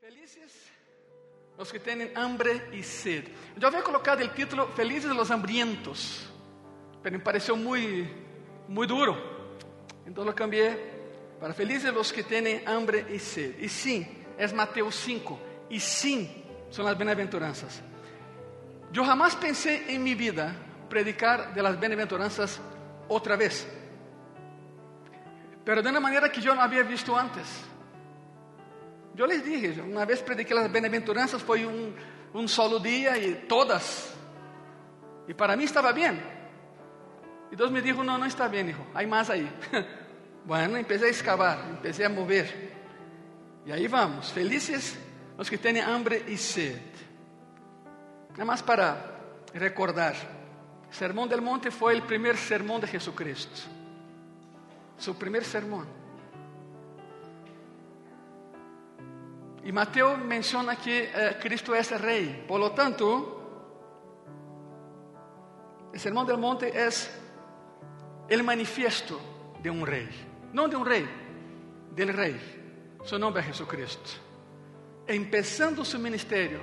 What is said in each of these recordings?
Felices los que tienen hambre y sed. Yo había colocado el título Felices los hambrientos, pero me pareció muy, muy duro. Entonces lo cambié para Felices los que tienen hambre y sed. Y sí, es Mateo 5. Y sí, son las bienaventuranzas. Yo jamás pensé en mi vida predicar de las bienaventuranzas otra vez, pero de una manera que yo no había visto antes. Yo les dije, una vez prediqué las bienaventuranzas, fue un, solo día y todas. Y para mí estaba bien. Y Dios me dijo, no, no está bien, hijo, hay más ahí. bueno, empecé a excavar, empecé a mover. Y ahí vamos, felices los que tienen hambre y sed. Nada más para recordar, Sermón del Monte fue el primer sermón de Jesucristo. Su primer sermón. Y Mateo menciona que eh, Cristo el rey. Por lo tanto, el Sermón del Monte es el manifiesto de un rey. No de un rey, del rey. Su nombre es Jesucristo. Empezando su ministerio,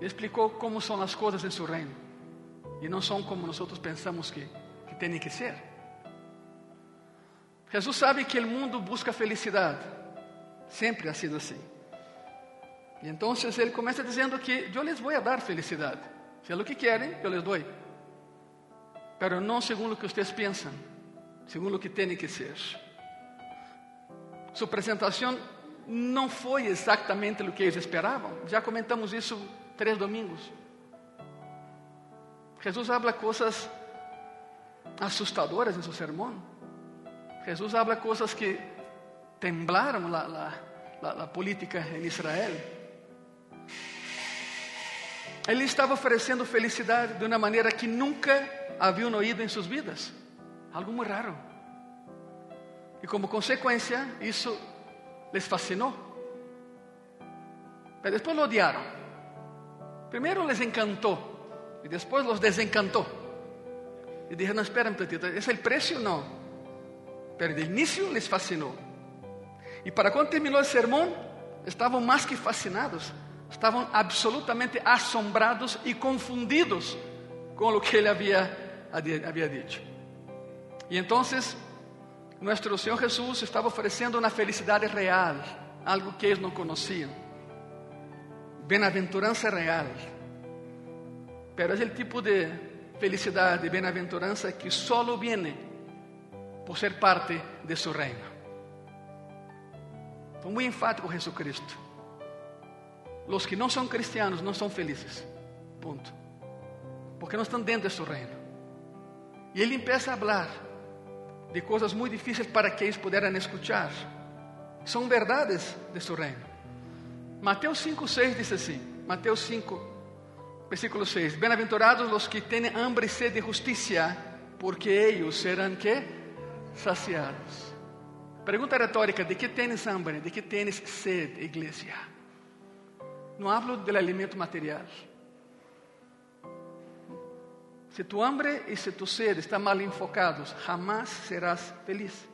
explicó cómo son las cosas en su reino. Y no son como nosotros pensamos que, que tienen que ser. Jesús sabe que el mundo busca felicidad. Siempre ha sido así. Y entonces él comienza diciendo que les voy a dar felicidad. Si es lo que quieren, yo les doy. Pero no según lo que ustedes piensan, según lo que tiene que ser. Su presentación no fue exactamente lo que ellos esperaban. Ya comentamos eso tres domingos. Jesús habla cosas asustadoras en su sermón. Jesús habla cosas que la, la política en Israel. Ele estava oferecendo felicidade de uma maneira que nunca haviam oído em suas vidas. Algo muito raro. E como consequência, isso les fascinou. Mas depois lo odiaram. Primeiro les encantou e depois los desencantou. E dijeron, espera um poquito, ¿es el precio? Não. Pero de início les fascinou. E para quando terminou o sermão, estavam mais que fascinados estavam absolutamente assombrados e confundidos com o que ele havia, havia dito. E então, nosso Senhor Jesus estava oferecendo uma felicidade real, algo que eles não conheciam. Bem-aventurança real. Pero é o tipo de felicidade bem-aventurança que solo viene por ser parte de seu reino. Foi muito enfático Jesucristo. Los que no son cristianos no son felices. Punto. Porque no están dentro de su reino. Y él empieza a hablar de cosas muy difíciles para que ellos pudieran escuchar. Son verdades de su reino. Mateo 5, 6 dice así. Mateo 5, versículo 6. Bienaventurados los que tienen hambre y sed de justicia, porque ellos serán ¿qué? saciados. Pregunta retórica, ¿de qué tienes hambre? ¿De qué tienes sed, iglesia? Não hablo do alimento material. Se tu hambre e se tu sede estão mal enfocados, jamás serás feliz.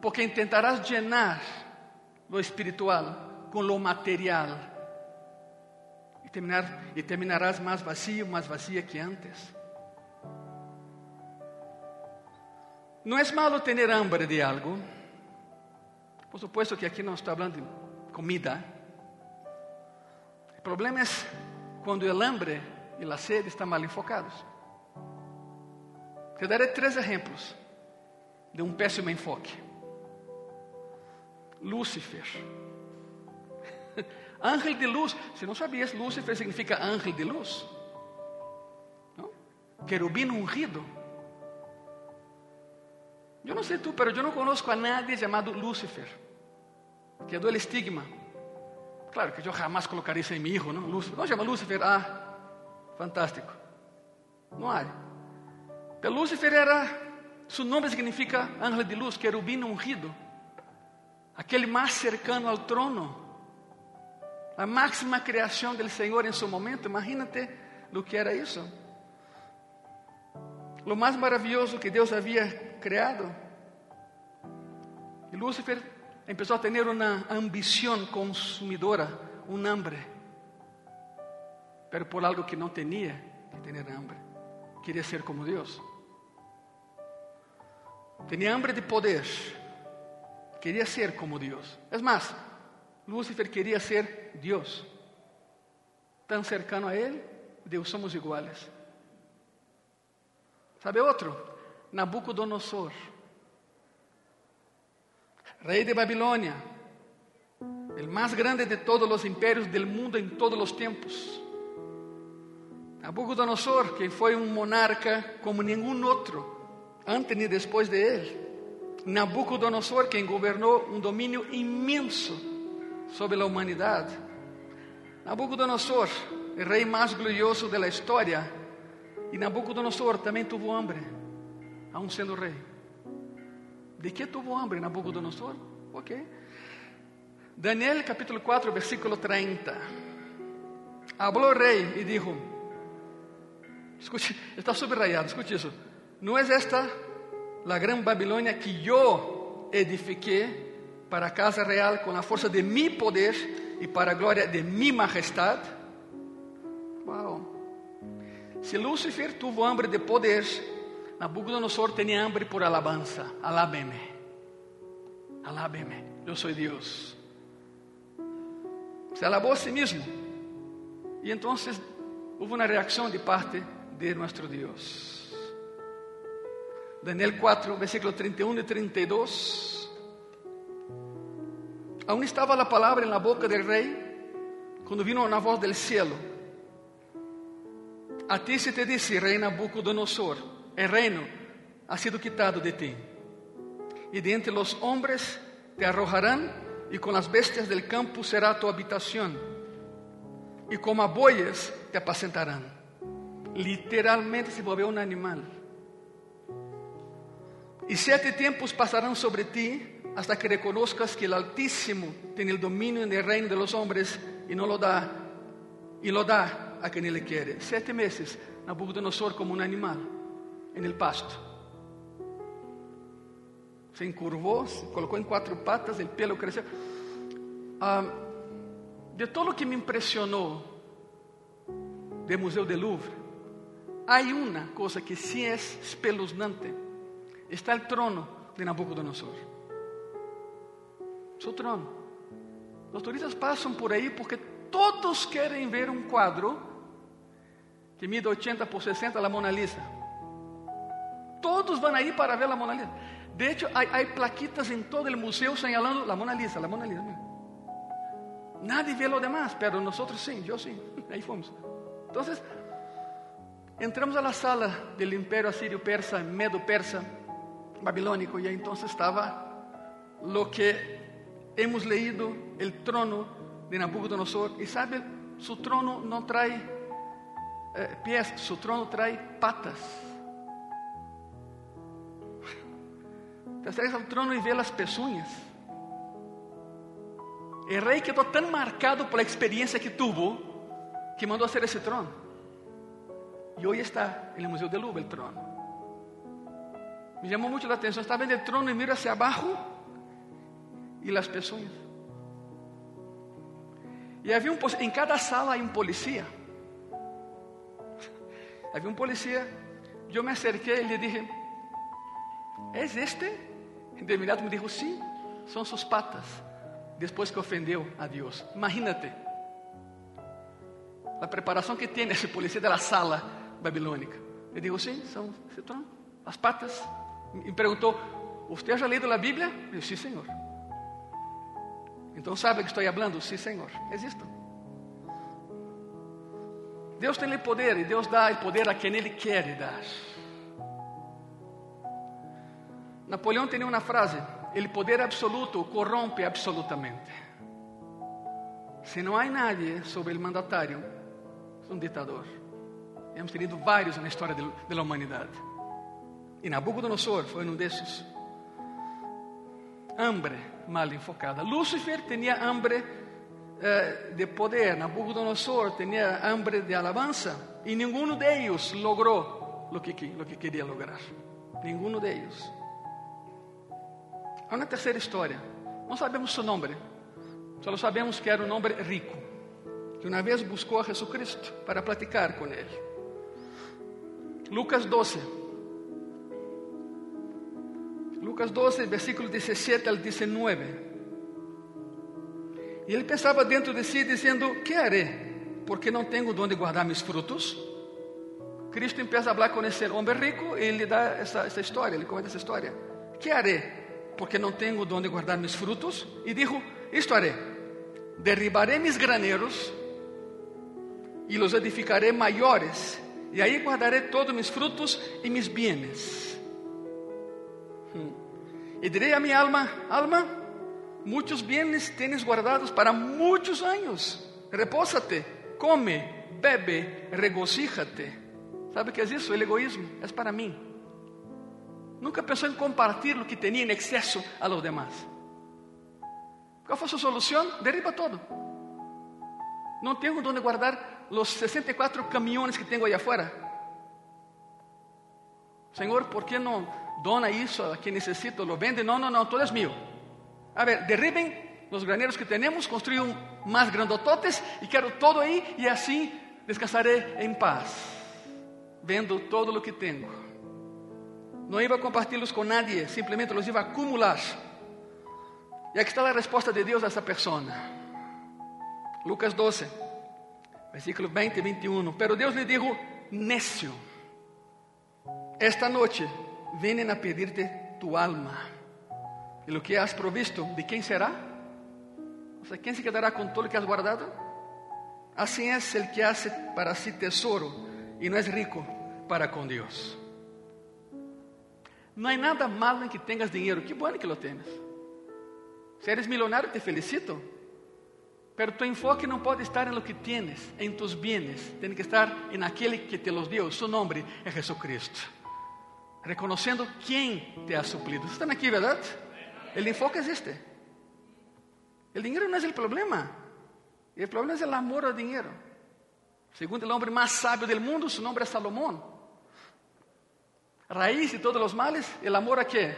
Porque intentarás llenar lo espiritual com lo material e, terminar, e terminarás mais vazio, mais vazia que antes. Não é malo ter hambre de algo. Por supuesto que aqui não estou falando de comida. O problema é quando o hambre e a sede estão mal enfocados. Te daré três exemplos de um péssimo enfoque. Lúcifer. Ángel de luz. Se não sabias, Lúcifer significa ángel de luz. ¿No? Querubino ungido. Eu não sei tu, mas eu não conozco a nadie chamado Lúcifer, que é do estigma. Claro que eu jamais colocaria isso em meu hijo, não? Não chama Lúcifer? Ah, fantástico. Não há. Pero Lúcifer era, seu nome significa ángel de luz, querubino ungido. Aquele mais cercano ao trono. A máxima criação do Senhor em seu momento. Imagínate o que era isso. Lo mais maravilhoso que Deus havia criado. E Lúcifer empezó a tener una ambición consumidora, un hambre, pero por algo que no tenía que tener hambre. Quería ser como Dios. Tenía hambre de poder, quería ser como Dios. Es más, Lúcifer quería ser Dios. Tan cercano a Él, Deus somos iguales. ¿Sabe otro? Nabucodonosor, rey de Babilonia, el más grande de todos los imperios del mundo en todos los tiempos. Nabucodonosor, que foi um monarca como nenhum outro, antes nem depois de ele. Nabucodonosor, quem governou um domínio imenso sobre a humanidade. Nabucodonosor, o rei mais glorioso da história. E Nabucodonosor também teve hambre, aún sendo rei. ¿De que tuvo hambre Nabucodonosor? Ok. Daniel capítulo 4, versículo 30. Habló el rey y dijo, escute, está subrayado, escute eso. ¿No es esta la gran Babilonia que yo edifiqué para casa real con la fuerza de mi poder y para gloria de mi majestad? Wow. Si Lucifer tuvo hambre de poder, Nabucodonosor tinha hambre por alabanza. Alábeme. Alábeme. Eu sou Deus. Se alabou a si mesmo. E então houve uma reação de parte de nosso Deus. Daniel 4, versículo 31 e 32. Aún estava a palavra na boca del rei, quando vino uma voz del cielo. A ti se te disse, rei Nabucodonosor, el reino ha sido quitado de ti. Y de entre los hombres te arrojarán y con las bestias del campo será tu habitación. Y como bueyes te apacentarán. Literalmente se volvió un animal. Y siete tiempos pasarán sobre ti hasta que reconozcas que el Altísimo tiene el dominio en el reino de los hombres y no lo da, y lo da a quien le quiere. Siete meses, Nabucodonosor como un animal en el pasto. Se encurvou, se colocou em quatro patas, o pelo cresceu. Ah, de todo o que me impressionou do Museu do Louvre, há uma coisa que sim é espeluznante. Está o trono de Nabucodonosor. Seu trono. Os turistas passam por aí porque todos querem ver um quadro que mide 80 por 60, a Mona Lisa. Todos van ahí para ver la Mona Lisa. De hecho, hay, plaquitas en todo el museo señalando la Mona Lisa, la Mona Lisa. Nadie ve lo demás, pero nosotros sí, yo sí. Ahí fuimos. Entonces, entramos a la sala del imperio asirio persa, medo persa, babilónico, y ahí entonces estaba lo que hemos leído, el trono de Nabucodonosor. Y sabe, su trono no trae eh, pies, su trono trae patas. Te acercas ao trono e vê as peçonhas. O rei quedou tão marcado por a experiência que tuvo que mandou fazer esse trono. E hoje está no Museu de Louvre o trono. Me chamou muito a atenção. Estava vendo o trono e miro hacia abaixo e as peçonhas. E havia um em cada sala há um policia. Havia um policia. Eu me acerquei e lhe dije: "É este?" Inmediato me dijo, sí, son sus patas. Después que ofendeu a Deus. Imagínate. A preparação que tem esse policía de la sala babilônica. Eu digo, sim, são as patas. Me perguntou, ¿Usted já leído a Bíblia? Eu disse, sim, Senhor. Então sabe que estou falando? Sim, Senhor. Existo. Deus tem o poder e Deus dá o poder a quem Ele quer dar. Napoleão tinha uma frase: "El poder absoluto corrompe absolutamente". Se não há nadie sobre o mandatário, é um ditador. Hemos tenido vários na história da humanidade. E Nabucodonosor foi um desses. Hambre mal enfocada. Lúcifer tinha hambre eh, de poder. Nabucodonosor tinha hambre de alabanza. E nenhum deles logrou o que, lo que queria lograr. Nenhum deles. Há uma terceira história Não sabemos seu nome, só sabemos que era um homem rico, que uma vez buscou a Jesucristo para platicar com ele. Lucas 12. Lucas 12, versículo 17 al 19. E ele pensava dentro de si, dizendo: Que haré? Porque não tenho onde guardar meus frutos. Cristo empieza a falar com esse homem rico e ele dá essa, essa história, ele comenta essa história. Que haré? Porque não tenho onde guardar meus frutos. E dijo: Isto haré: derribaré mis graneros e los edificaré maiores, e aí guardaré todos mis frutos e mis bienes. Hmm. E direi a minha alma: Alma, muchos bienes tienes guardados para muchos años. Repósate, come, bebe, regocíjate. ¿Sabe qué es eso? El egoísmo es para mí. Nunca pensó en compartir lo que tenía en exceso a los demás. ¿Cuál fue su solución? Derriba todo. No tengo donde guardar los 64 camiones que tengo allá afuera. Señor, ¿por qué no dona eso a quien necesito? Lo vende. No, no, no, todo es mío. A ver, derriben los graneros que tenemos, construyo más grandototes y quiero todo ahí y así descansaré en paz, vendo todo lo que tengo. No iba a compartirlos con nadie, simplemente los iba a acumular. Y aquí está la respuesta de Dios a esa persona. Lucas 12, versículo 20 y 21. Pero Dios le dijo, necio, esta noche vienen a pedirte tu alma. E o que has provisto, de quem será? O sea, ¿quién se quedará con todo lo que has guardado? Así es el que hace para sí tesoro y no es rico para con Dios. No hay nada malo en que tengas dinero, qué bueno que lo tienes. Si eres millonario, te felicito. Pero tu enfoque no puede estar en lo que tienes, en tus bienes. Tiene que estar en aquel que te los dio. Su nombre es Jesucristo. Reconociendo quién te ha suplido. ¿Están aquí, verdad? El enfoque es este. El dinero no es el problema. El problema es el amor al dinero. Según el hombre más sabio del mundo, su nombre es Salomón. Raíz de todos los males, el amor a qué?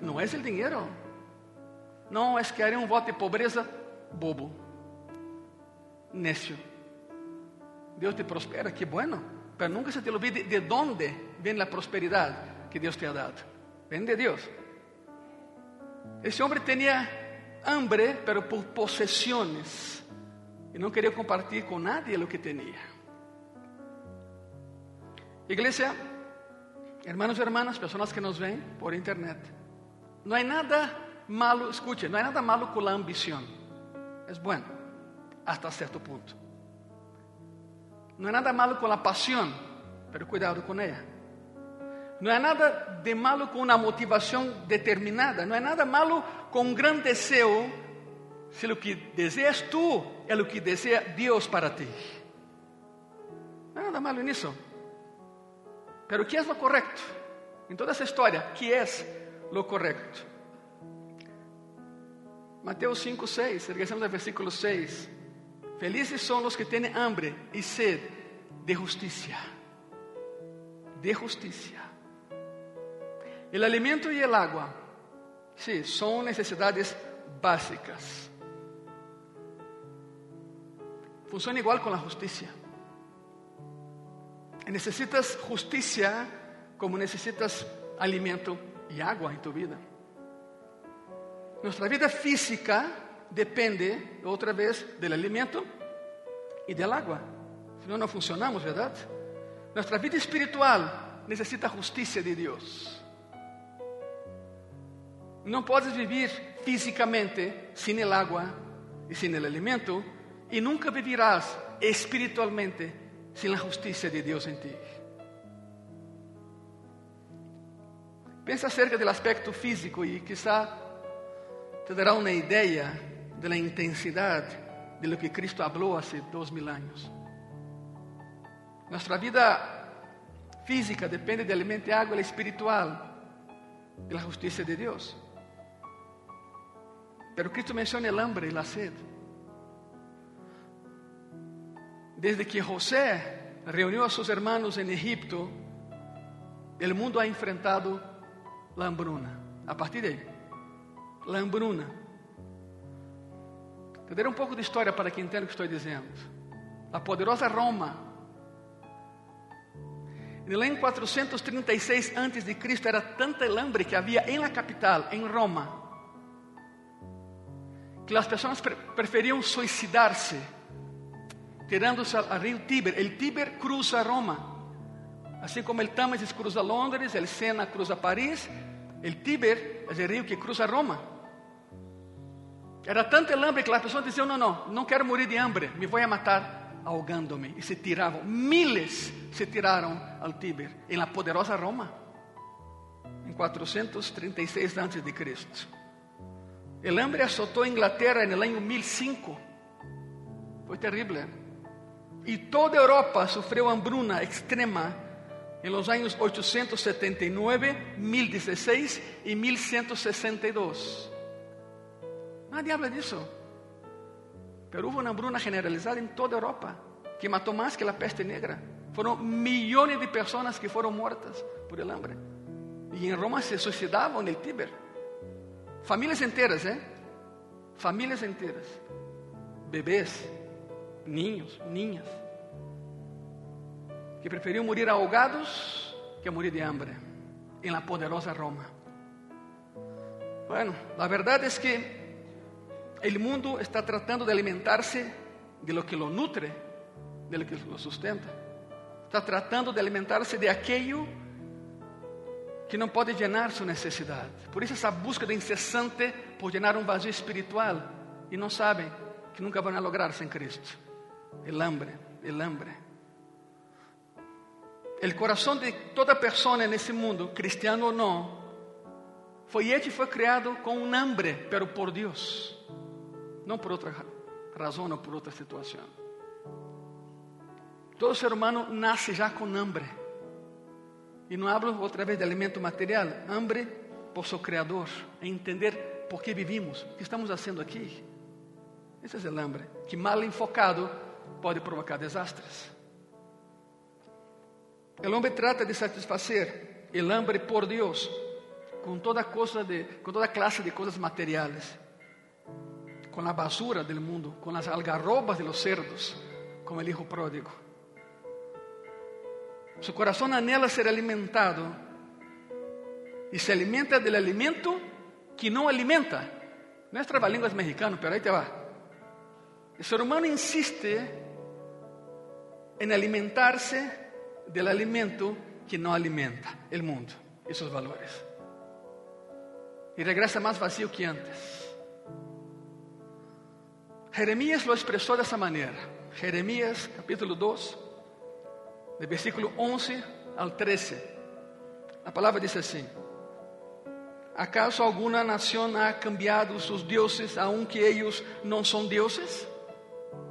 No es el dinero. No es que haré un voto de pobreza bobo, necio. Dios te prospera, qué bueno. Pero nunca se te olvide de dónde viene la prosperidad que Dios te ha dado. Ven de Dios. Esse homem tinha hambre, pero por possessões. E não queria compartilhar com nadie o que tinha. Igreja, hermanos e hermanas, pessoas que nos veem por internet. Não há nada malo, escute, não há nada malo com a ambição. É bueno, hasta certo ponto. Não há nada malo com a paixão, pero cuidado com ela. Não há nada de malo com uma motivação determinada, não há nada malo com um grande desejo, se o que deseas tu é o que deseja Deus para ti. Não há nada malo nisso. Pero que é o correto? Em toda essa história, que é o correto? Mateus 5, 6, regresamos ao versículo 6. Felizes são os que têm hambre e sede de justiça. De justiça. El alimento y el agua, sí, son necesidades básicas. Funciona igual con la justicia. Necesitas justicia como necesitas alimento y agua en tu vida. Nuestra vida física depende, otra vez, del alimento y del agua. Si no, no funcionamos, ¿verdad? Nuestra vida espiritual necesita justicia de Dios. Não podes viver fisicamente sem el agua e sem el alimento e nunca vivirás espiritualmente sem a justiça de Deus em ti. Pensa acerca do aspecto físico e quizá te dará uma ideia da intensidade de lo que Cristo falou há dois mil anos. Nossa vida física depende de alimento e água, e espiritual de la justiça de Deus. Pero Cristo menciona el hambre y la sed. Desde que José reunió a sus hermanos en Egipto, el mundo ha enfrentado la hambruna. A partir de ahí, la hambruna. Te daré um pouco de história para que entenda o que estou dizendo. A poderosa Roma, ano 436 a.C., era tanta el hambre que havia em la capital, em Roma, que as pessoas pre preferiam suicidar-se, tirando-se ao rio Tíber. El Tíber cruza Roma. Assim como el Támesis cruza Londres, el Sena cruza Paris, el Tíber é o rio que cruza Roma. Era tanta hambre que as pessoas diziam: Não, não, não quero morrer de hambre, me vou a matar ahogándome. E se tiravam, miles se tiraram ao Tíber, em la poderosa Roma, em 436 a.C. El hambre azotou a Inglaterra no ano 1005. Foi terrível. E toda a Europa sofreu hambruna extrema em los anos 879, 1016 e 1162. Nadie habla disso. Pero hubo uma hambruna generalizada em toda a Europa que matou mais que a peste negra. Foram milhões de pessoas que foram mortas por el hambre. E em Roma se suicidavam no Tíber. Famílias inteiras, ¿eh? Famílias inteiras. Bebês, niños, niñas. Que preferiam morir ahogados que morir de hambre em la poderosa Roma. Bueno, a verdade é que El mundo está tratando de alimentarse de lo que lo nutre, de lo que lo sustenta. Está tratando de alimentarse de aquello que não pode llenar sua necessidade. Por isso essa búsqueda incessante por llenar um vazio espiritual e não sabem que nunca vão lograr sem Cristo. El hambre, el hambre. El coração de toda pessoa nesse mundo, cristiano ou não, foi hecho e foi criado com um hambre, pero por Deus não por outra razão ou por outra situação. Todo ser humano nasce já com hambre. E não hablo outra vez de alimento material, hambre por seu Criador, em entender por que vivimos, o que estamos fazendo aqui. Esse é o hambre, que mal enfocado pode provocar desastres. O homem trata de satisfazer o hambre por Deus com toda, coisa de, com toda classe de coisas materiais con la basura del mundo, con las algarrobas de los cerdos, como el hijo pródigo. Su corazón anhela ser alimentado y se alimenta del alimento que no alimenta. Nuestra lengua es mexicano, pero ahí te va. El ser humano insiste en alimentarse del alimento que no alimenta el mundo y sus valores. Y regresa más vacío que antes. Jeremías lo expresó de esa manera. Jeremías capítulo 2, de versículo 11 al 13. La palabra dice así. ¿Acaso alguna nación ha cambiado sus dioses aunque ellos no son dioses?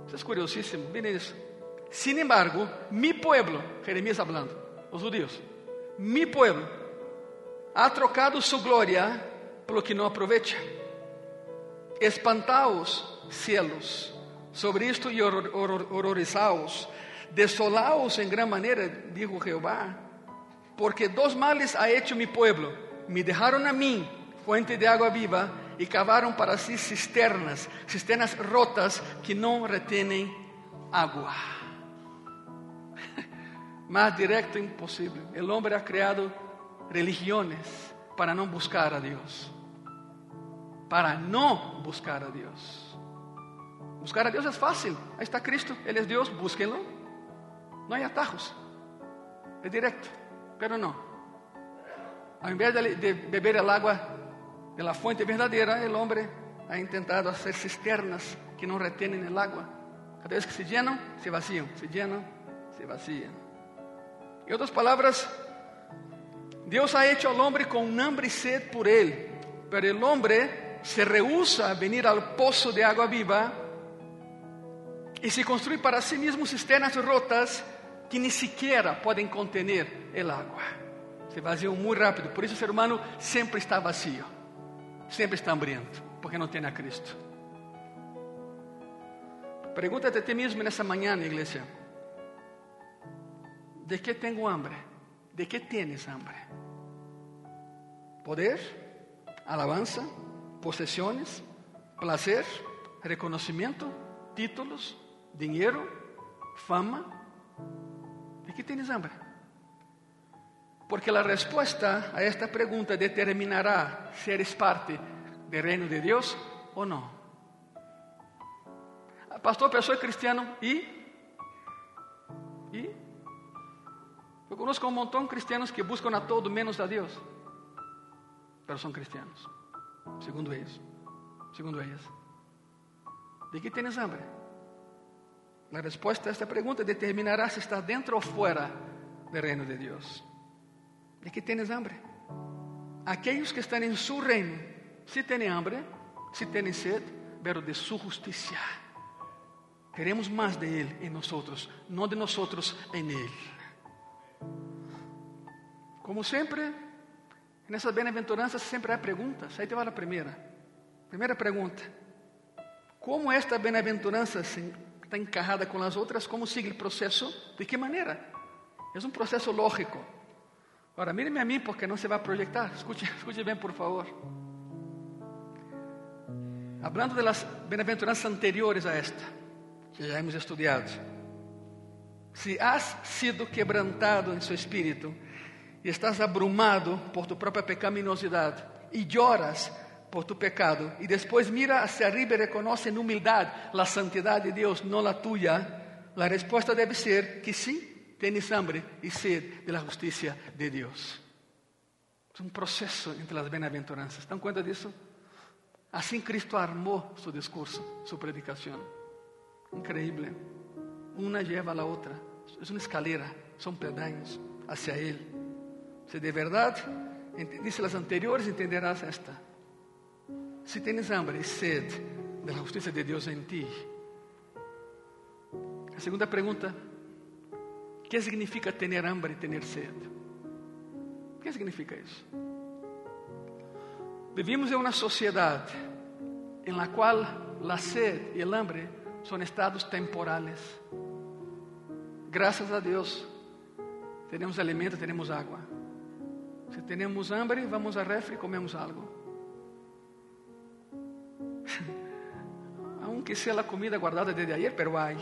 Eso es curiosísimo. Miren eso. Sin embargo, mi pueblo, Jeremías hablando, los judíos, mi pueblo ha trocado su gloria por que no aprovecha. Espantaos cielos sobre isto e horrorizaos, desolaos em gran maneira, dijo Jehová, porque dos males ha hecho mi pueblo, me dejaron a mí, fuente de agua viva, e cavaram para si cisternas, cisternas rotas que não retêm água. Mais direto impossível. O homem ha criado religiões para não buscar a Deus. Para não buscar a Deus. Buscar a Deus é fácil. Aí está Cristo, Ele é Deus, búsquenlo. Não há atajos. É direto. Pero não. Ao invés de, de beber a água de la fuente verdadeira, o homem ha intentado fazer cisternas que não retêm a água. Cada vez que se llenam, se vacían, se llenam, se vacían. Em outras palavras, Deus ha hecho al hombre con hambre y sed por él, pero el hombre se rehúsa a venir al pozo de agua viva e se construir para si mesmo cisternas rotas que nem sequer podem contener el agua. Se vaziam muito rápido, por isso o ser humano sempre está vazio, sempre está hambriento, porque não tem a Cristo. Pregúntate a ti mesmo nessa manhã, igreja: ¿de que tenho hambre? ¿De que tienes hambre? Poder, alabanza, posesiones, placer, reconocimiento, títulos, dinheiro, fama. ¿De qué tienes hambre? Porque la respuesta a esta pregunta determinará si eres parte del reino de Dios o no. Pastor, pero soy cristiano y ¿Y? Yo conozco un montón de cristianos que buscan a todo menos a Dios, pero son cristianos, segundo ellos, segundo ellas. ¿De qué tienes hambre? La respuesta a esta pregunta determinará si estás dentro o fuera del reino de Dios. ¿De qué tienes hambre? Aquellos que están en su reino, si tienen hambre, si tienen sed, pero de su justicia. Queremos más de Él en nosotros, no de nosotros en Él. Como siempre, en esas bienaventuranzas siempre hay preguntas. Ahí te va la primera. Primera pregunta. ¿Cómo esta bienaventuranza está encajada con las otras? ¿Cómo sigue el proceso? ¿De qué manera? Es un proceso lógico. Ahora, míreme a mí porque no se va a proyectar. Escuche, escuche bien, por favor. Hablando de las bienaventuranzas anteriores a esta que já hemos estudado. Se has sido quebrantado em seu espírito e estás abrumado por tu própria pecaminosidade e lloras por tu pecado e depois mira hacia arriba e reconhece em humildade a santidade de Deus, não a tuya, a resposta deve ser que sim, tens hambre e sede de la justiça de Deus. É um processo entre as bem-aventuranças. ¿Estão conta disso? Assim Cristo armou seu discurso, sua predicação. Increíble. Una lleva a la otra. Es una escalera, son peldaños hacia Él. Si de verdad entendiste las anteriores, entenderás esta. Si tienes hambre y sed de la justicia de Dios en ti. La segunda pregunta, ¿qué significa tener hambre y tener sed? ¿Qué significa eso? Vivimos en una sociedad en la cual la sed y el hambre son estados temporales. Gracias a Dios, tenemos alimento, tenemos agua. Si tenemos hambre, vamos a refri y comemos algo. Aunque sea la comida guardada desde ayer, pero hay.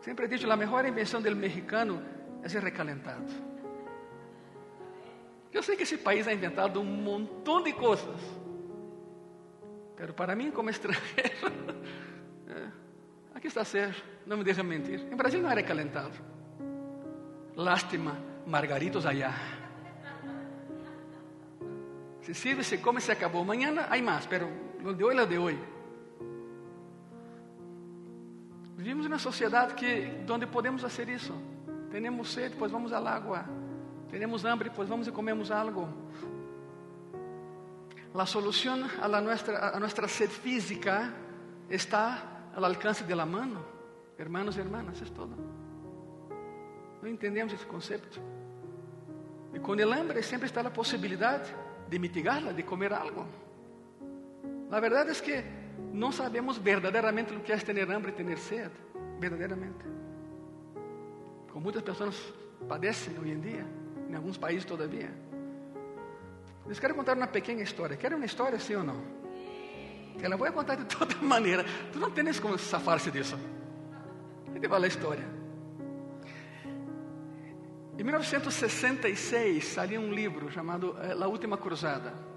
Siempre he dicho, la mejor invención del mexicano es el recalentado. Yo sé que ese país ha inventado un montón de cosas. Pero para mim, como estrangeiro, é, aqui está ser, não me deixa mentir. Em Brasil não era calentado. Lástima, margaritos allá. Se sirve, se come, se acabou. Amanhã há mais, pero lo de hoje é de hoje. Vivimos em uma sociedade que, onde podemos fazer isso. Temos sede, pois vamos ao água. Temos hambre, pois vamos e comemos algo. La solución a, nuestra, a nuestra sed física está al alcance de la mano. Hermanos y hermanas, es todo. No entendemos ese concepto. Y con el hambre siempre está la posibilidad de mitigarla, de comer algo. La verdad es que no sabemos verdaderamente lo que es tener hambre y tener sed. Verdaderamente. Como muchas personas padecen hoy en día, en algunos países todavía. Les quero contar uma pequena história. Querem uma história, sim ou não? Ela vou contar de toda maneira. Tu não tens como safar-se disso. Ele vai a história. Em 1966 saiu um livro chamado eh, La Última Cruzada.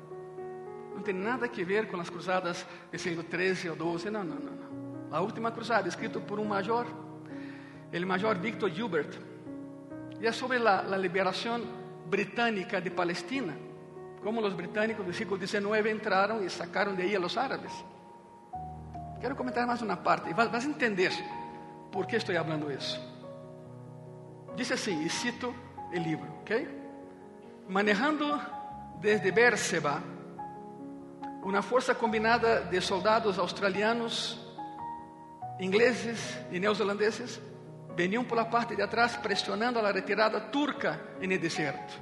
Não tem nada a ver com as cruzadas do século 13 ou 12. Não, não, não. La Última Cruzada, escrito por um major, o major Victor Gilbert. E é sobre a, a liberação britânica de Palestina como os britânicos do século XIX entraram e sacaram de aí a los árabes. Quero comentar mais uma parte e vas a entender por que estou falando isso. Diz assim, e cito o livro, ok? Manejando desde Berseba, uma força combinada de soldados australianos, ingleses e neozelandeses veniam por la parte de atrás pressionando a retirada turca no deserto.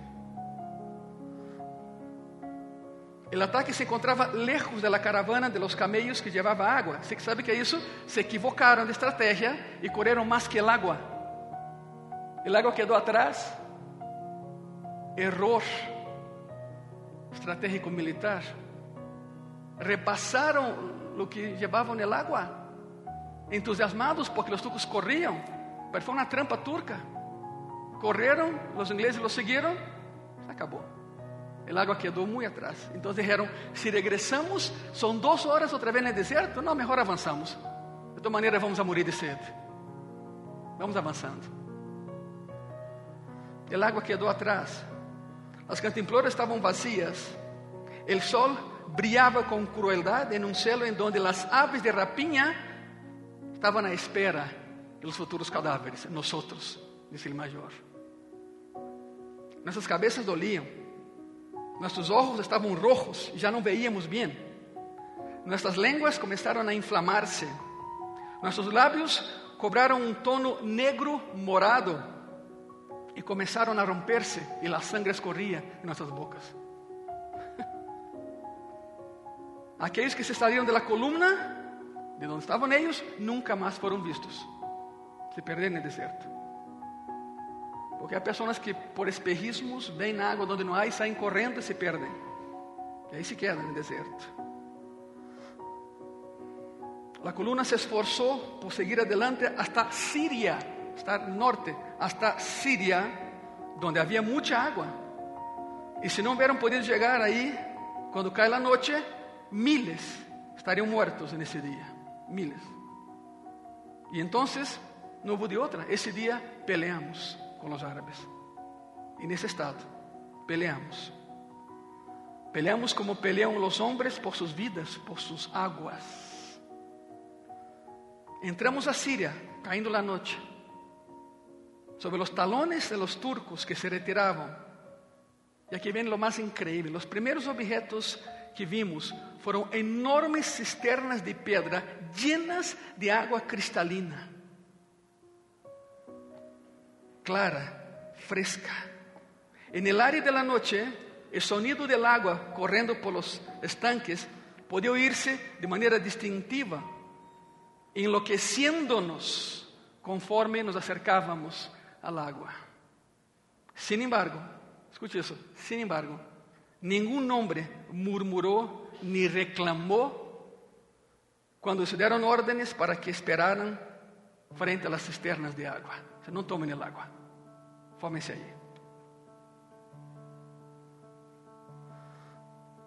O ataque se encontrava lejos da caravana de los camellos que llevava água. Você que sabe que é isso? Se equivocaram de estratégia e correram mais que o água. O água quedou atrás. Error. estratégico militar, repasaron lo que llevaban el agua, entusiasmados porque los turcos corrían, pero fue una trampa turca. Corrieron, los ingleses los siguieron, se acabó. El agua quedó muy atrás. Entonces dijeron, si regresamos, son dos horas otra vez en el desierto, no, mejor avanzamos. De todas maneras vamos a morir de sed. Vamos avanzando. El agua quedó atrás. Las cantimploras estaban vacías. El sol brillaba con crueldad en un cielo en donde las aves de rapiña estaban a espera de los futuros cadáveres, nosotros, dice el mayor. Nuestras cabezas dolían, nuestros ojos estaban rojos ya no veíamos bien. Nuestras lenguas comenzaron a inflamarse, nuestros labios cobraron un tono negro morado y comenzaron a romperse y la sangre escorría en nuestras bocas. Aquellos que se salieron de la columna, de donde estaban ellos, nunca más fueron vistos. Se perdieron en el desierto. Porque hay personas que por espejismos ven agua donde no hay, salen corriendo y se pierden. Y ahí se quedan en el desierto. La columna se esforzó por seguir adelante hasta Siria, hasta norte, hasta Siria, donde había mucha agua. Y si no hubieran podido llegar ahí, cuando cae la noche, miles estariam muertos nesse dia. Miles. E então, não houve de outra. Esse dia peleamos com os árabes. E nesse estado, peleamos. Peleamos como peleam os homens por suas vidas, por suas águas. Entramos a Síria, caindo a noite, sobre os talones de los turcos que se retiravam. E aqui vem o mais incrível: os primeiros objetos que vimos foram enormes cisternas de pedra llenas de água cristalina, clara, fresca. En el área de la noche, el sonido del agua corriendo por los estanques podía oírse de manera distintiva, enloqueciéndonos conforme nos acercábamos al agua. Sin embargo, escuche eso, sin embargo, ningún hombre murmuró ni reclamó cuando se dieron órdenes para que esperaran frente a las cisternas de agua. O sea, no tomen el agua, fómense.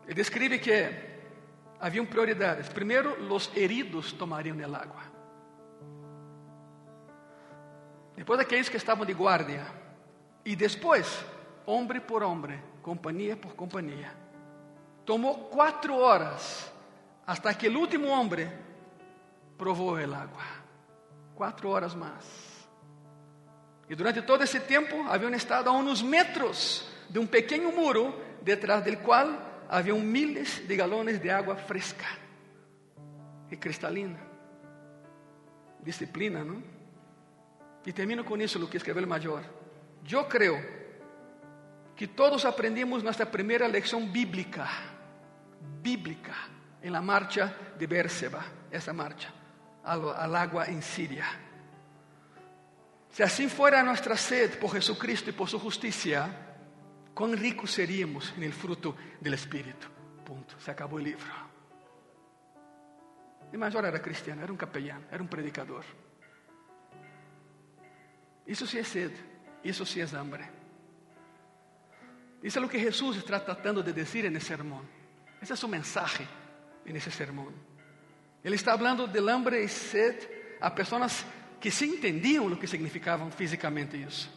Ele describe que haviam prioridades. Primeiro, os heridos tomariam el agua. Depois, aqueles que estavam de guardia. E depois, homem por homem, companhia por companhia. Tomou quatro horas hasta que o último homem provou el agua. Quatro horas mais. E durante todo esse tempo haviam estado a uns metros de um pequeno muro, detrás del qual haviam miles de galones de água fresca e cristalina. Disciplina, não? E termino com isso, o que escreveu o Major. Eu creio que todos aprendimos nossa primeira lição bíblica bíblica en la marcha de Berseba, esa marcha al, al agua en Siria. Si así fuera nuestra sed por Jesucristo y por su justicia, cuán ricos seríamos en el fruto del Espíritu. Punto. Se acabó el libro. El mayor era cristiano, era un capellán, era un predicador. Eso sí es sed, eso sí es hambre. Isso é o que Jesus está tratando de dizer nesse sermão. Esse é o seu mensagem nesse sermão. Ele está falando de hambre e sede a pessoas que se entendiam o que significavam fisicamente isso.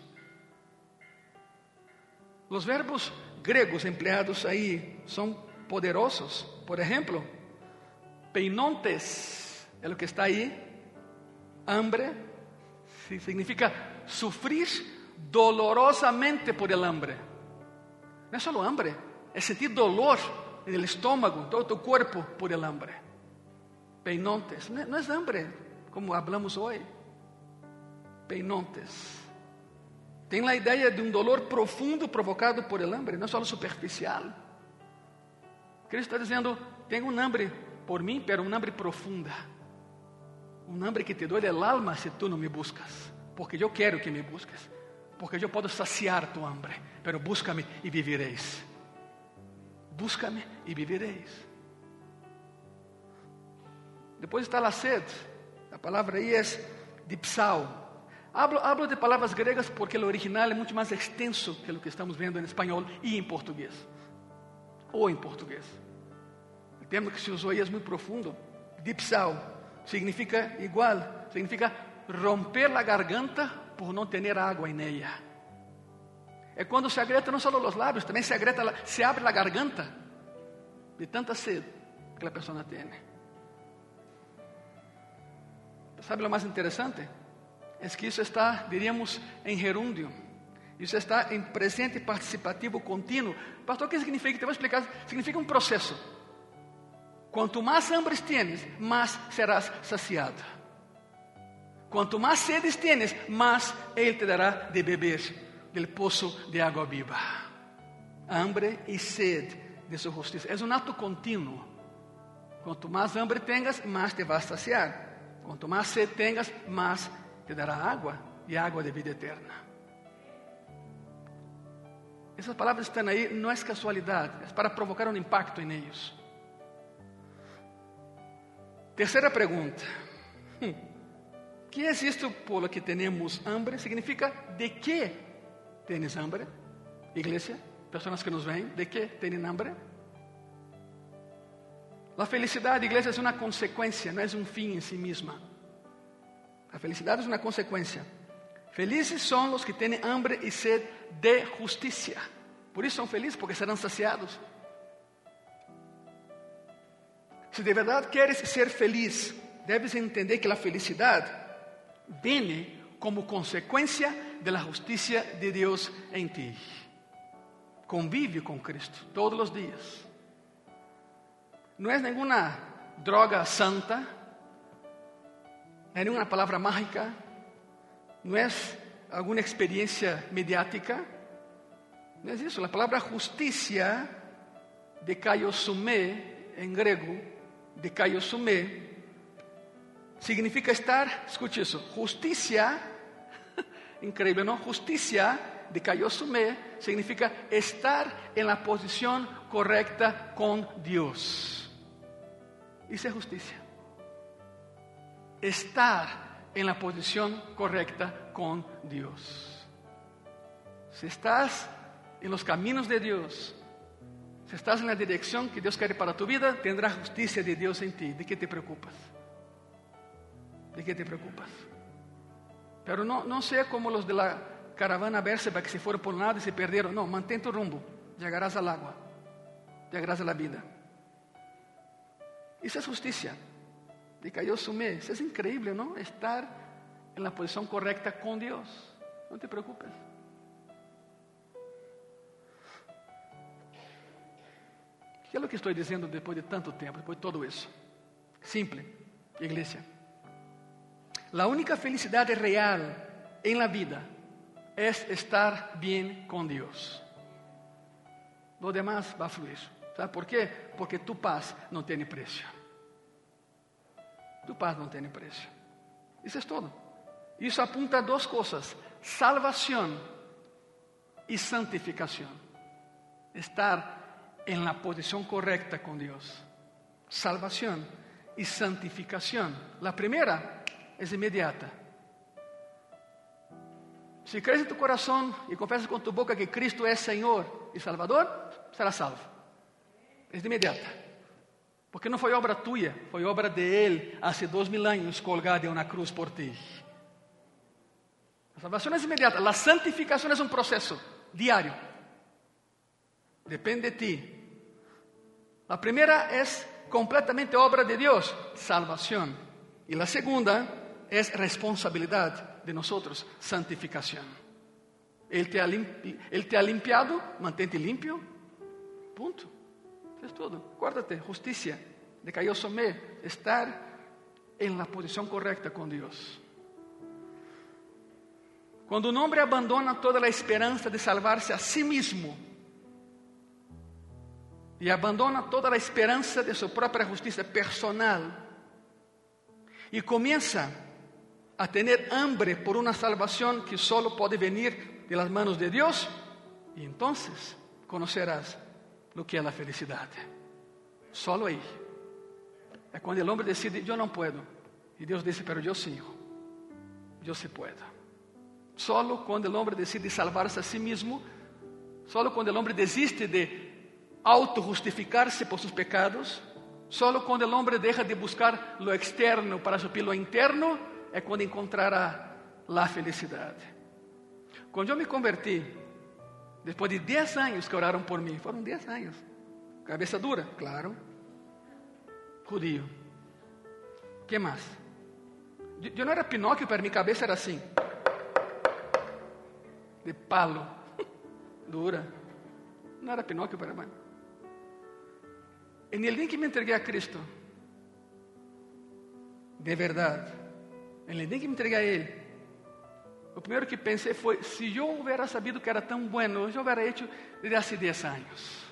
Os verbos gregos empleados aí são poderosos. Por exemplo, peinontes é o que está aí. Hambre significa sufrir dolorosamente por el hambre. Não é só hambre, é sentir dolor en el estómago, todo tu cuerpo por el hambre. Peinontes, no es hambre como hablamos hoy. Peinontes. Tem a ideia de um dolor profundo provocado por el hambre, não só superficial. Cristo está dizendo: tenho um hambre por mim, pero um hambre profunda. Um hambre que te duele el alma se tu não me buscas, porque eu quero que me busques, porque eu posso saciar tu hambre, pero búscame e vivireis. búscame y viviréis. Depois está a sede, a palavra aí é dipsao. Hablo, hablo de palavras gregas porque o original é muito mais extenso que o que estamos vendo em espanhol e em português. Ou em português. O termo que se usou aí é muito profundo. Dipsao significa igual, significa romper a garganta por não ter água em ella. É quando se agrieta não só os lábios, também se agrieta, se abre a garganta de tanta sede que a pessoa tem. ¿Sabe lo mais interessante? É que isso está, diríamos, em gerúndio. Isso está em presente participativo contínuo. Pastor, o que significa? Te vou explicar. Significa um processo. Quanto mais hambres tienes, mais serás saciado. Quanto mais sedes tienes, mais Ele te dará de beber del pozo de agua viva. Hambre y sed de su justicia. Es un acto continuo. Cuanto más hambre tengas, más te vas a saciar. Cuanto más sed tengas, más te dará agua y agua de vida eterna. Essas palavras estão aí, não é casualidade, é para provocar um impacto em eles. Terceira pergunta: hum, que é isto por lo que temos hambre? Significa de que ¿Tienes hambre? Iglesia, personas que nos ven, ¿de qué tienen hambre? La felicidad, iglesia, es una consecuencia, no es un fin en sí misma. La felicidad es una consecuencia. Felices son los que tienen hambre y sed de justicia. Por eso son felices, porque serán saciados. Si de verdad quieres ser feliz, debes entender que la felicidad viene como consecuencia de la justicia de Dios en ti. Convive con Cristo todos los días. No es ninguna droga santa, no es ninguna palabra mágica, no es alguna experiencia mediática, no es eso. La palabra justicia de kaiosumé en griego, de kaiosumé, significa estar, escute isso, justiça, incrível, não? Justiça de Kaiosumé significa estar em la posição correcta Deus. Isso é justiça. Estar em la posição correcta com Deus. Se estás em los caminos de Deus, se estás en la dirección que Dios quiere para tu vida, tendrás justicia de Dios en ti. ¿De qué te preocupas? ¿De qué te preocupas? Pero no, no sea como los de la caravana Berseba que se fueron por nada y se perdieron. No, mantén tu rumbo. Llegarás al agua. Llegarás a la vida. Isso é justiça. De cayó su mes. Es increíble, ¿no? Estar en la posición correcta con Dios. No te preocupes. ¿Qué es lo que estoy diciendo después de tanto tiempo, después de todo eso? Simple, iglesia. La única felicidad real en la vida es estar bien con Dios. Lo demás va a fluir. ¿Sabe por qué? Porque tu paz no tiene precio. Tu paz no tiene precio. Isso é todo. Isso apunta a duas coisas: salvação e santificação. Estar em la posição correta com Deus. Salvação e santificação. La primeira es inmediata. Si crees en tu corazón y confesas con tu boca que Cristo es Señor y Salvador, serás salvo. Es de inmediata. Porque no fue obra tuya, fue obra de Él hace dos mil años colgada en una cruz por ti. La salvación es inmediata. La santificación es un proceso diario. Depende de ti. La primera es completamente obra de Dios, salvación. Y la segunda es responsabilidad de nosotros, santificación. Él te ha, Él te ha limpiado, mantente limpio, punto. Es todo. Guárdate, justicia, de que somé, estar en la posición correcta con Dios. Cuando un hombre abandona toda la esperanza de salvarse a sí mismo y abandona toda la esperanza de su propia justicia personal y comienza a tener hambre por una salvación que solo puede venir de las manos de Dios, y entonces conocerás o que é a felicidade. Solo aí. É quando o homem decide, eu não puedo. E Deus diz, pero eu sim, eu se puedo. Solo quando o homem decide salvar-se a si mesmo, solo quando o homem desiste de auto-justificar-se por seus pecados, solo quando o homem deixa de buscar lo externo para suprir lo interno, é quando encontrará a felicidade. Quando eu me converti, depois de 10 anos que oraram por mim, foram 10 anos. Cabeça dura, claro. Judío. que mais? Eu não era Pinóquio, para minha cabeça era assim. De palo. Dura. Não era Pinóquio para mim. E no dia que me entreguei a Cristo, de verdade, no dia que me entreguei a Ele, o primeiro que pensei foi: se eu houvera sabido que era tão bueno, eu houvera hecho desde há 10 anos.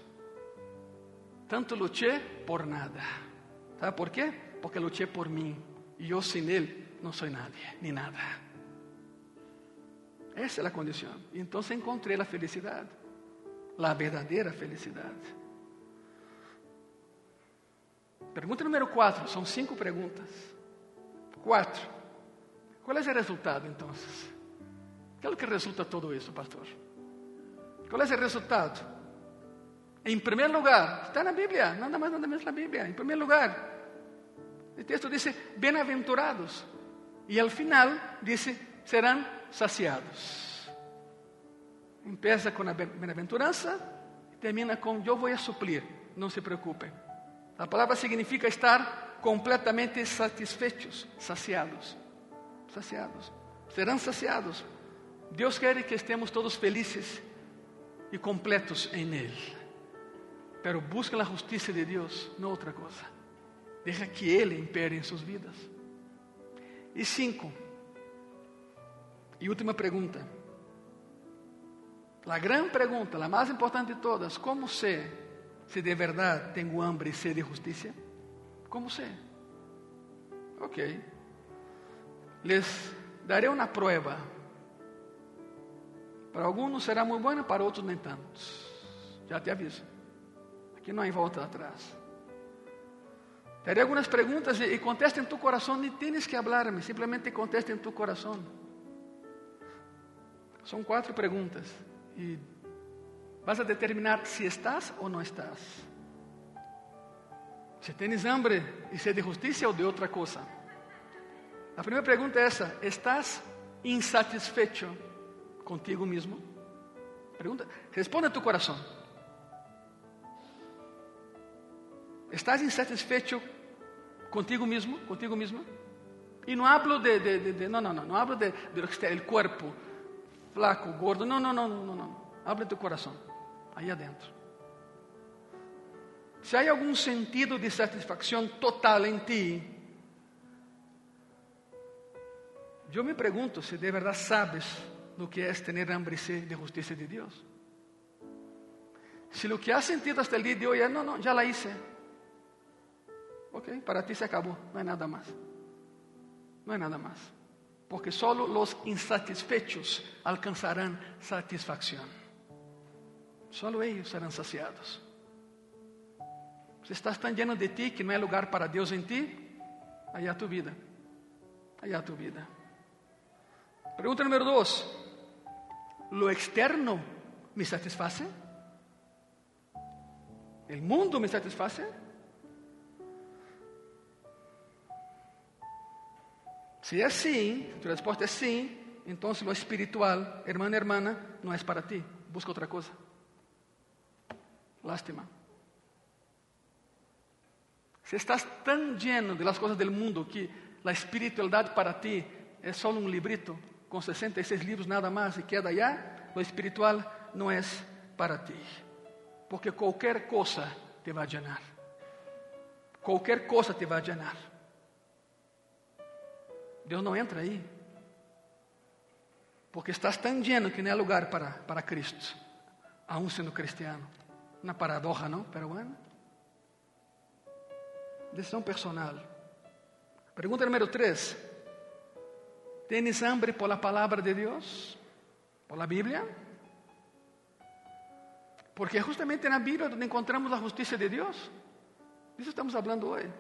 Tanto lutei por nada. ¿Sabe por quê? Porque lutei por mim. E eu sem Ele não sou nadie, nem nada. Essa é a condição. Então encontrei a felicidade, a verdadeira felicidade. Pergunta número 4, são cinco perguntas. 4. Qual é o resultado então? Que é o que resulta todo isso, pastor? Qual é o resultado? Em primeiro lugar, está na Bíblia, nada mais, nada menos na Bíblia. Em primeiro lugar, o texto diz: bem-aventurados. E ao final diz: serão saciados. Empieza com a bem-aventurança termina com: eu vou a suplir, não se preocupem. A palavra significa estar completamente satisfeitos, saciados. Saciados. Serão saciados. Deus quer que estemos todos felizes e completos em Ele. Pero busquem a justiça de Deus, não outra coisa. Deixa que Ele impere em suas vidas. E cinco. E última pergunta. A grande pergunta, a mais importante de todas: como sei se de verdade tenho hambre e sede de justiça? Como sei? Ok. Les daré uma prova para alguns será muito boa, para outros nem tanto. Já te aviso. Aqui não há volta atrás. Terei algumas perguntas e, conteste em tu coração. Nem tens que hablarme, simplesmente conteste em tu coração. São quatro perguntas e vas a determinar se estás ou não estás. Se tens hambre e sede de justiça ou de outra coisa. A primeira pergunta é essa: estás insatisfeito contigo mesmo? Pergunta, responde a tu coração. ¿Estás insatisfecho contigo mesmo, contigo mesmo? E não hablo de, de, de, de não, não hablo de, lo que está el cuerpo, flaco, gordo, não, não, não, não, não. Habla de tu coração, aí adentro. Se há algum sentido de satisfação total em ti, eu me pergunto se de verdade sabes lo que es tener hambre y sed de justicia de Dios. Si lo que has sentido hasta el día de hoy es, no, no, ya la hice. Ok, para ti se acabó, no hay nada más. No hay nada más. Porque solo los insatisfechos alcanzarán satisfacción. Solo ellos serán saciados. Si estás tan lleno de ti que no hay lugar para Dios en ti, allá tu vida. Allá tu vida. Pregunta número dos. lo externo me satisface? ¿El mundo me satisface? Si es sí, si tu respuesta es sí, entonces lo espiritual, hermana, hermana, no es para ti. Busca otra cosa. Lástima. Si estás tan lleno de las cosas del mundo que la espiritualidad para ti es solo un librito, com 66 livros nada mais e queda allá, o espiritual não é para ti. Porque qualquer coisa te vai llenar. Qualquer coisa te vai llenar. Deus não entra aí. Porque estás tão lleno que não há lugar para, para Cristo, aún sendo cristiano. Uma paradoja, não? Pero bueno. Decisão personal. Pergunta número 3. ¿Tienes hambre por la palabra de Dios? ¿Por la Biblia? Porque justamente na Bíblia onde encontramos a justiça de Deus. Disso estamos falando hoje.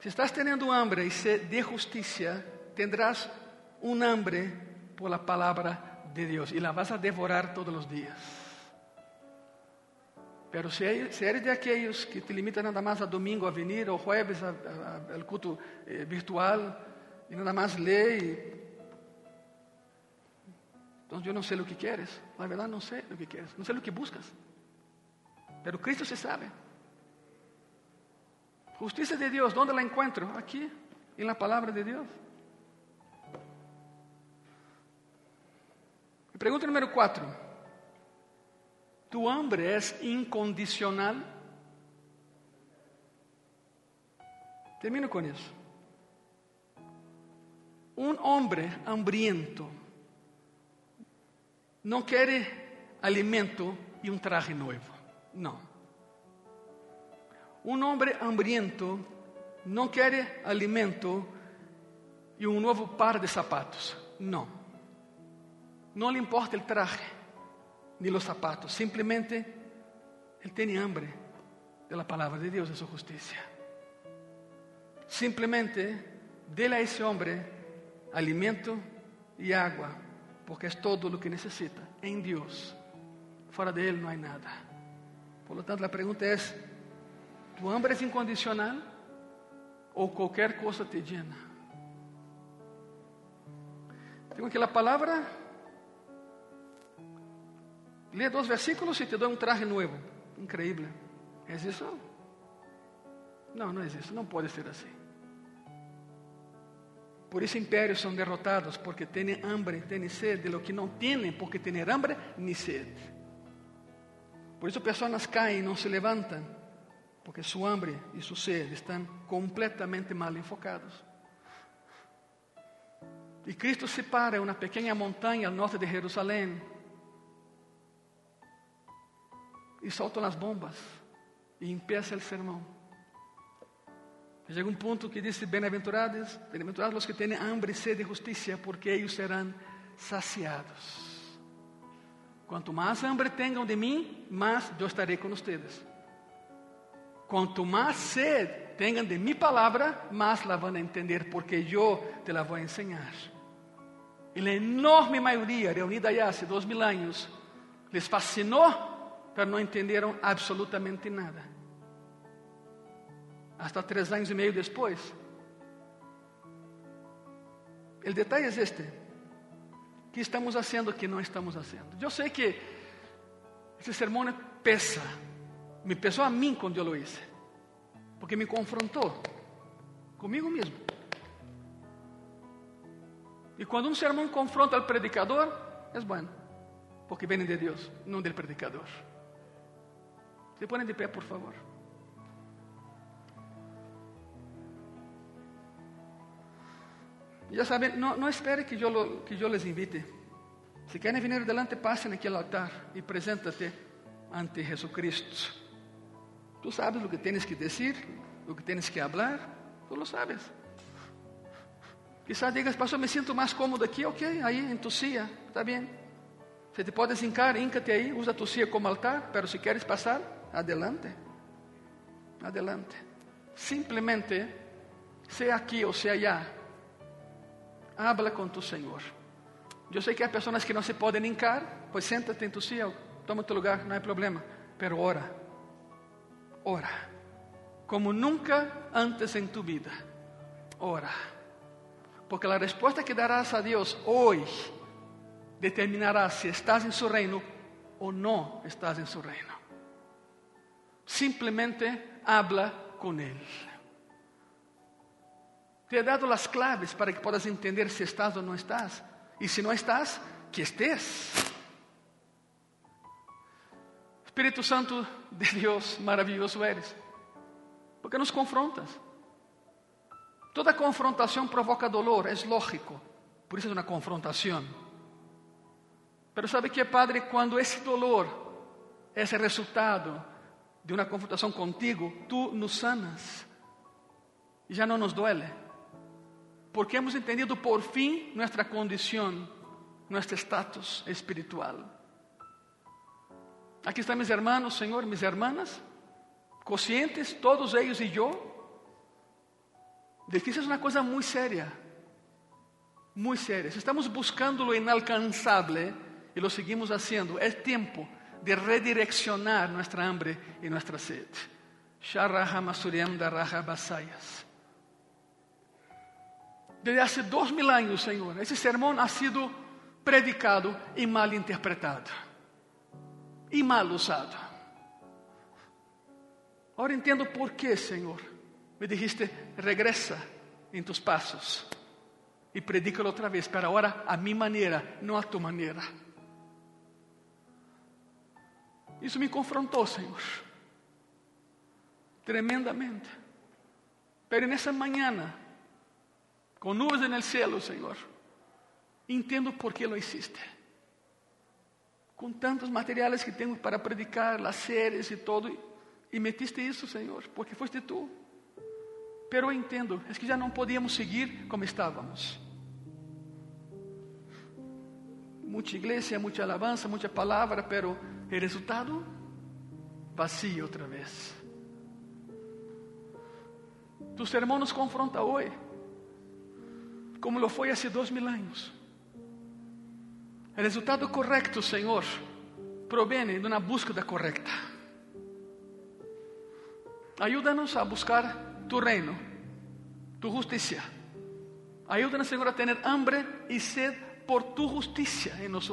Se estás tendo hambre e sed de justiça, tendrás um hambre por la palavra de Deus e la vas a devorar todos os dias. Pero se eres de aqueles que te limitam nada mais a domingo a venir, ou jueves ao culto eh, virtual, e nada mais ler então eu não sei o que queres. Na verdade, não sei o que queres. Não sei o que buscas. Pero Cristo se sabe. Justiça de Deus, onde la encontro? Aqui, em la palavra de Deus. Pergunta número 4. ¿Tu hambre é incondicional? Termino com isso. Um homem hambriento não quer alimento e um traje novo. Não. Um homem hambriento não quer alimento e um novo par de sapatos. Não. Não lhe importa o traje nem os sapatos. Simplesmente ele tem hambre da palavra de Deus, de sua justiça. Simplesmente dê a esse homem alimento e água porque é todo o que necessita em Deus. Fora de não há nada. Por lo tanto, a pergunta é: ¿tu hambre é incondicional ou qualquer coisa te llena? Tengo aqui a palavra. Lê dois versículos e te dou um traje novo. Increíble. É isso? Não, não é isso. Não pode ser assim. Por isso impérios são derrotados, porque têm hambre, têm sede de lo que não têm, porque têm hambre nem sede. Por isso pessoas caem e não se levantam, porque sua hambre e sua sede estão completamente mal enfocados. E Cristo se para em uma pequena montanha ao norte de Jerusalém e soltam as bombas e empieza o sermão. Chega um ponto que diz: Bem-aventurados, bem-aventurados os que têm hambre e sede de justiça, porque eles serão saciados. Quanto mais hambre tenham de mim, mais eu estarei com vocês. Quanto mais sede tenham de minha palavra, mais la vão a entender, porque eu te la vou a ensinar. E a enorme maioria, reunida já há dois mil anos, les fascinou, mas não entenderam absolutamente nada hasta três anos e meio depois. O detalhe é este: que estamos fazendo que não estamos fazendo. Eu sei que esse sermão pesa, me pesou a mim quando eu lo hice, porque me confrontou comigo mesmo. E quando um sermão confronta ao predicador, é bom, porque vem de Deus, não do predicador. Se põem de pé, por favor. Ya saben, no, no espere que yo, lo, que yo les invite. Si quieren venir adelante, pasen aquí al altar y preséntate ante Jesucristo. Tú sabes lo que tienes que decir, lo que tienes que hablar, tú lo sabes. Quizás digas, pastor, me siento más cómodo aquí, ok, ahí en tu silla, está bien. Si te puedes hincar, híncate ahí, usa tu silla como altar, pero si quieres pasar, adelante. Adelante. Simplemente, sea aquí o sea allá, habla com tu Senhor. Eu sei que há pessoas que não se podem hincar, pois senta-te em tu silla, toma tu lugar, não há problema. Pero ora, ora, como nunca antes em tu vida. Ora, porque a resposta que darás a Deus hoje determinará se estás em seu reino ou não estás em seu reino. Simplesmente habla com Ele. Te he dado las claves para que puedas entender si estás o no estás. Y si no estás, que estés. Espíritu Santo de Dios, maravilloso eres. Porque nos confrontas. Toda confrontação provoca dolor, é lógico. Por isso é uma confrontação. Pero sabe que, Padre, quando esse dolor é resultado de uma confrontação contigo, tu nos sanas. E já não nos duele porque hemos entendido por fin nuestra condición, nuestro estatus espiritual. Aqui estão meus irmãos, Senhor, minhas irmãs, conscientes, todos eles e eu, de que isso é uma coisa muito séria. Muito séria. Se estamos buscando lo inalcançável e lo seguimos haciendo, é tempo de redireccionar nuestra hambre y nuestra sed. Desde hace dos mil años, Señor, ese sermón ha sido predicado y mal interpretado y mal usado. Ahora entiendo por qué, Señor. Me dijiste, regresa en tus pasos y predícalo otra vez, pero ahora a mi manera, no a tu manera. Isso me confrontou, Senhor. Tremendamente. Pero nessa manhã, com nuvens no céu, Senhor, entendo por que lo hiciste. Com tantos materiais que tenho para predicar, as séries e todo, e metiste isso, Senhor, porque foste tu. Pero eu entendo, é que já não podíamos seguir como estávamos. Muita igreja, muita alabança, muita palavra, pero o resultado, vazio outra vez. Tu sermão nos confronta hoje, como lo foi há dois mil anos. O resultado correto, Senhor, provém de uma búsqueda correta. Ajuda-nos a buscar tu reino, tu justiça. Ajuda-nos, Senhor, a ter hambre e sed por tu justiça em nós.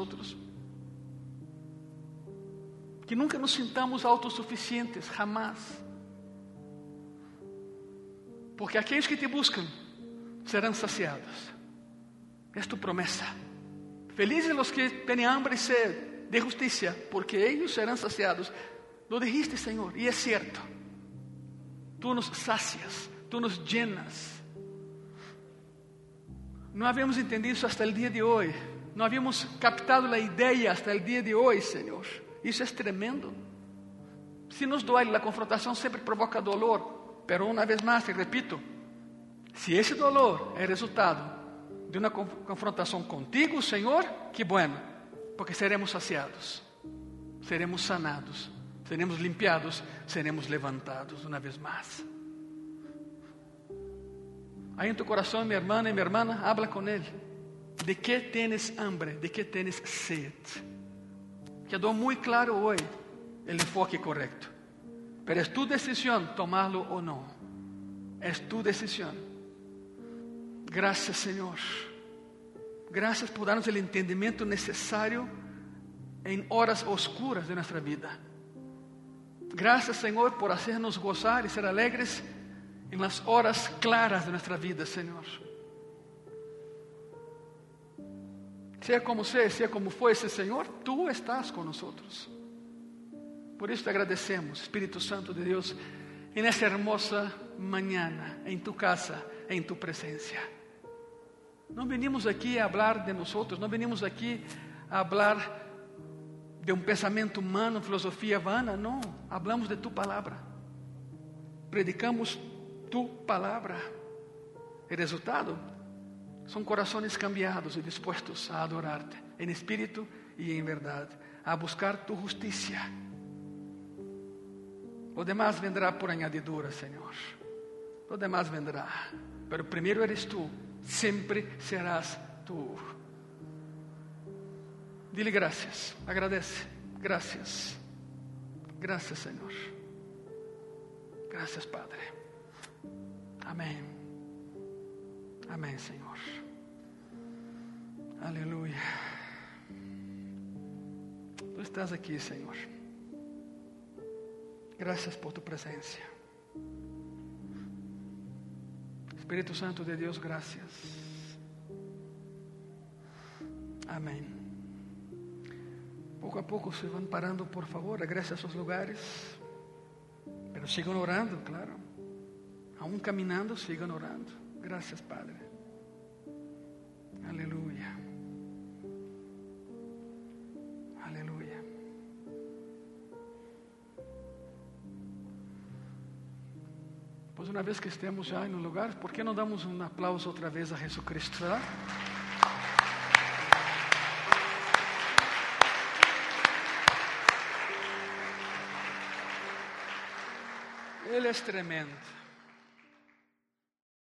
Que nunca nos sintamos autossuficientes, jamás. Porque aqueles que te buscam serão saciados. É tu promessa. Felizes os que têm hambre e sede de justiça, porque eles serão saciados. Lo dijiste, Senhor, e é certo. Tu nos sacias, tu nos llenas. Não havíamos entendido isso até o dia de hoje. Não havíamos captado a ideia até o dia de hoje, Senhor. Isso é tremendo. Se nos dói, a confrontação sempre provoca dolor. Pero uma vez mais, te repito, se esse dolor é resultado de uma confrontação contigo, Senhor, que bueno, porque seremos saciados, seremos sanados, seremos limpiados, seremos levantados uma vez mais. Aí em tu coração, minha irmã e minha irmã, habla com ele. De que tienes hambre? De que tienes sede? Quedó muy claro hoy el enfoque correcto. Pero es tu decisión tomarlo o no. Es tu decisión. Gracias Señor. Gracias por darnos el entendimiento necesario en horas oscuras de nuestra vida. Gracias Señor por hacernos gozar y ser alegres en las horas claras de nuestra vida, Señor. Sea como sea, sea como fuese, Senhor, Tu estás com nós. Por isso te agradecemos, Espírito Santo de Deus, en esta hermosa mañana, em tu casa, em tu presença. Não venimos aqui a hablar de nós, não venimos aqui a hablar de um pensamento humano, filosofia vana, não. Hablamos de tu palavra. Predicamos tu palavra. O resultado são corações cambiados e dispostos a adorarte em espírito e em verdade, a buscar tu justiça. O demás vendrá por añadidura, Senhor. O demás vendrá. Pero primeiro eres tu, sempre serás tu. Dile graças, agradece, graças, graças, Senhor. Graças, Padre. Amém. Amém, Senhor. Aleluia. Tu estás aqui, Senhor. Graças por tu presença. Espírito Santo de Deus, graças. Amém. Pouco a pouco se vão parando, por favor, regrese a seus lugares. Pero sigam orando, claro. Aún caminhando, sigam orando. Graças, Padre. Aleluia. Uma vez que estemos já no lugar, ¿por que não damos um aplauso outra vez a Jesus Cristo? Ele é tremendo.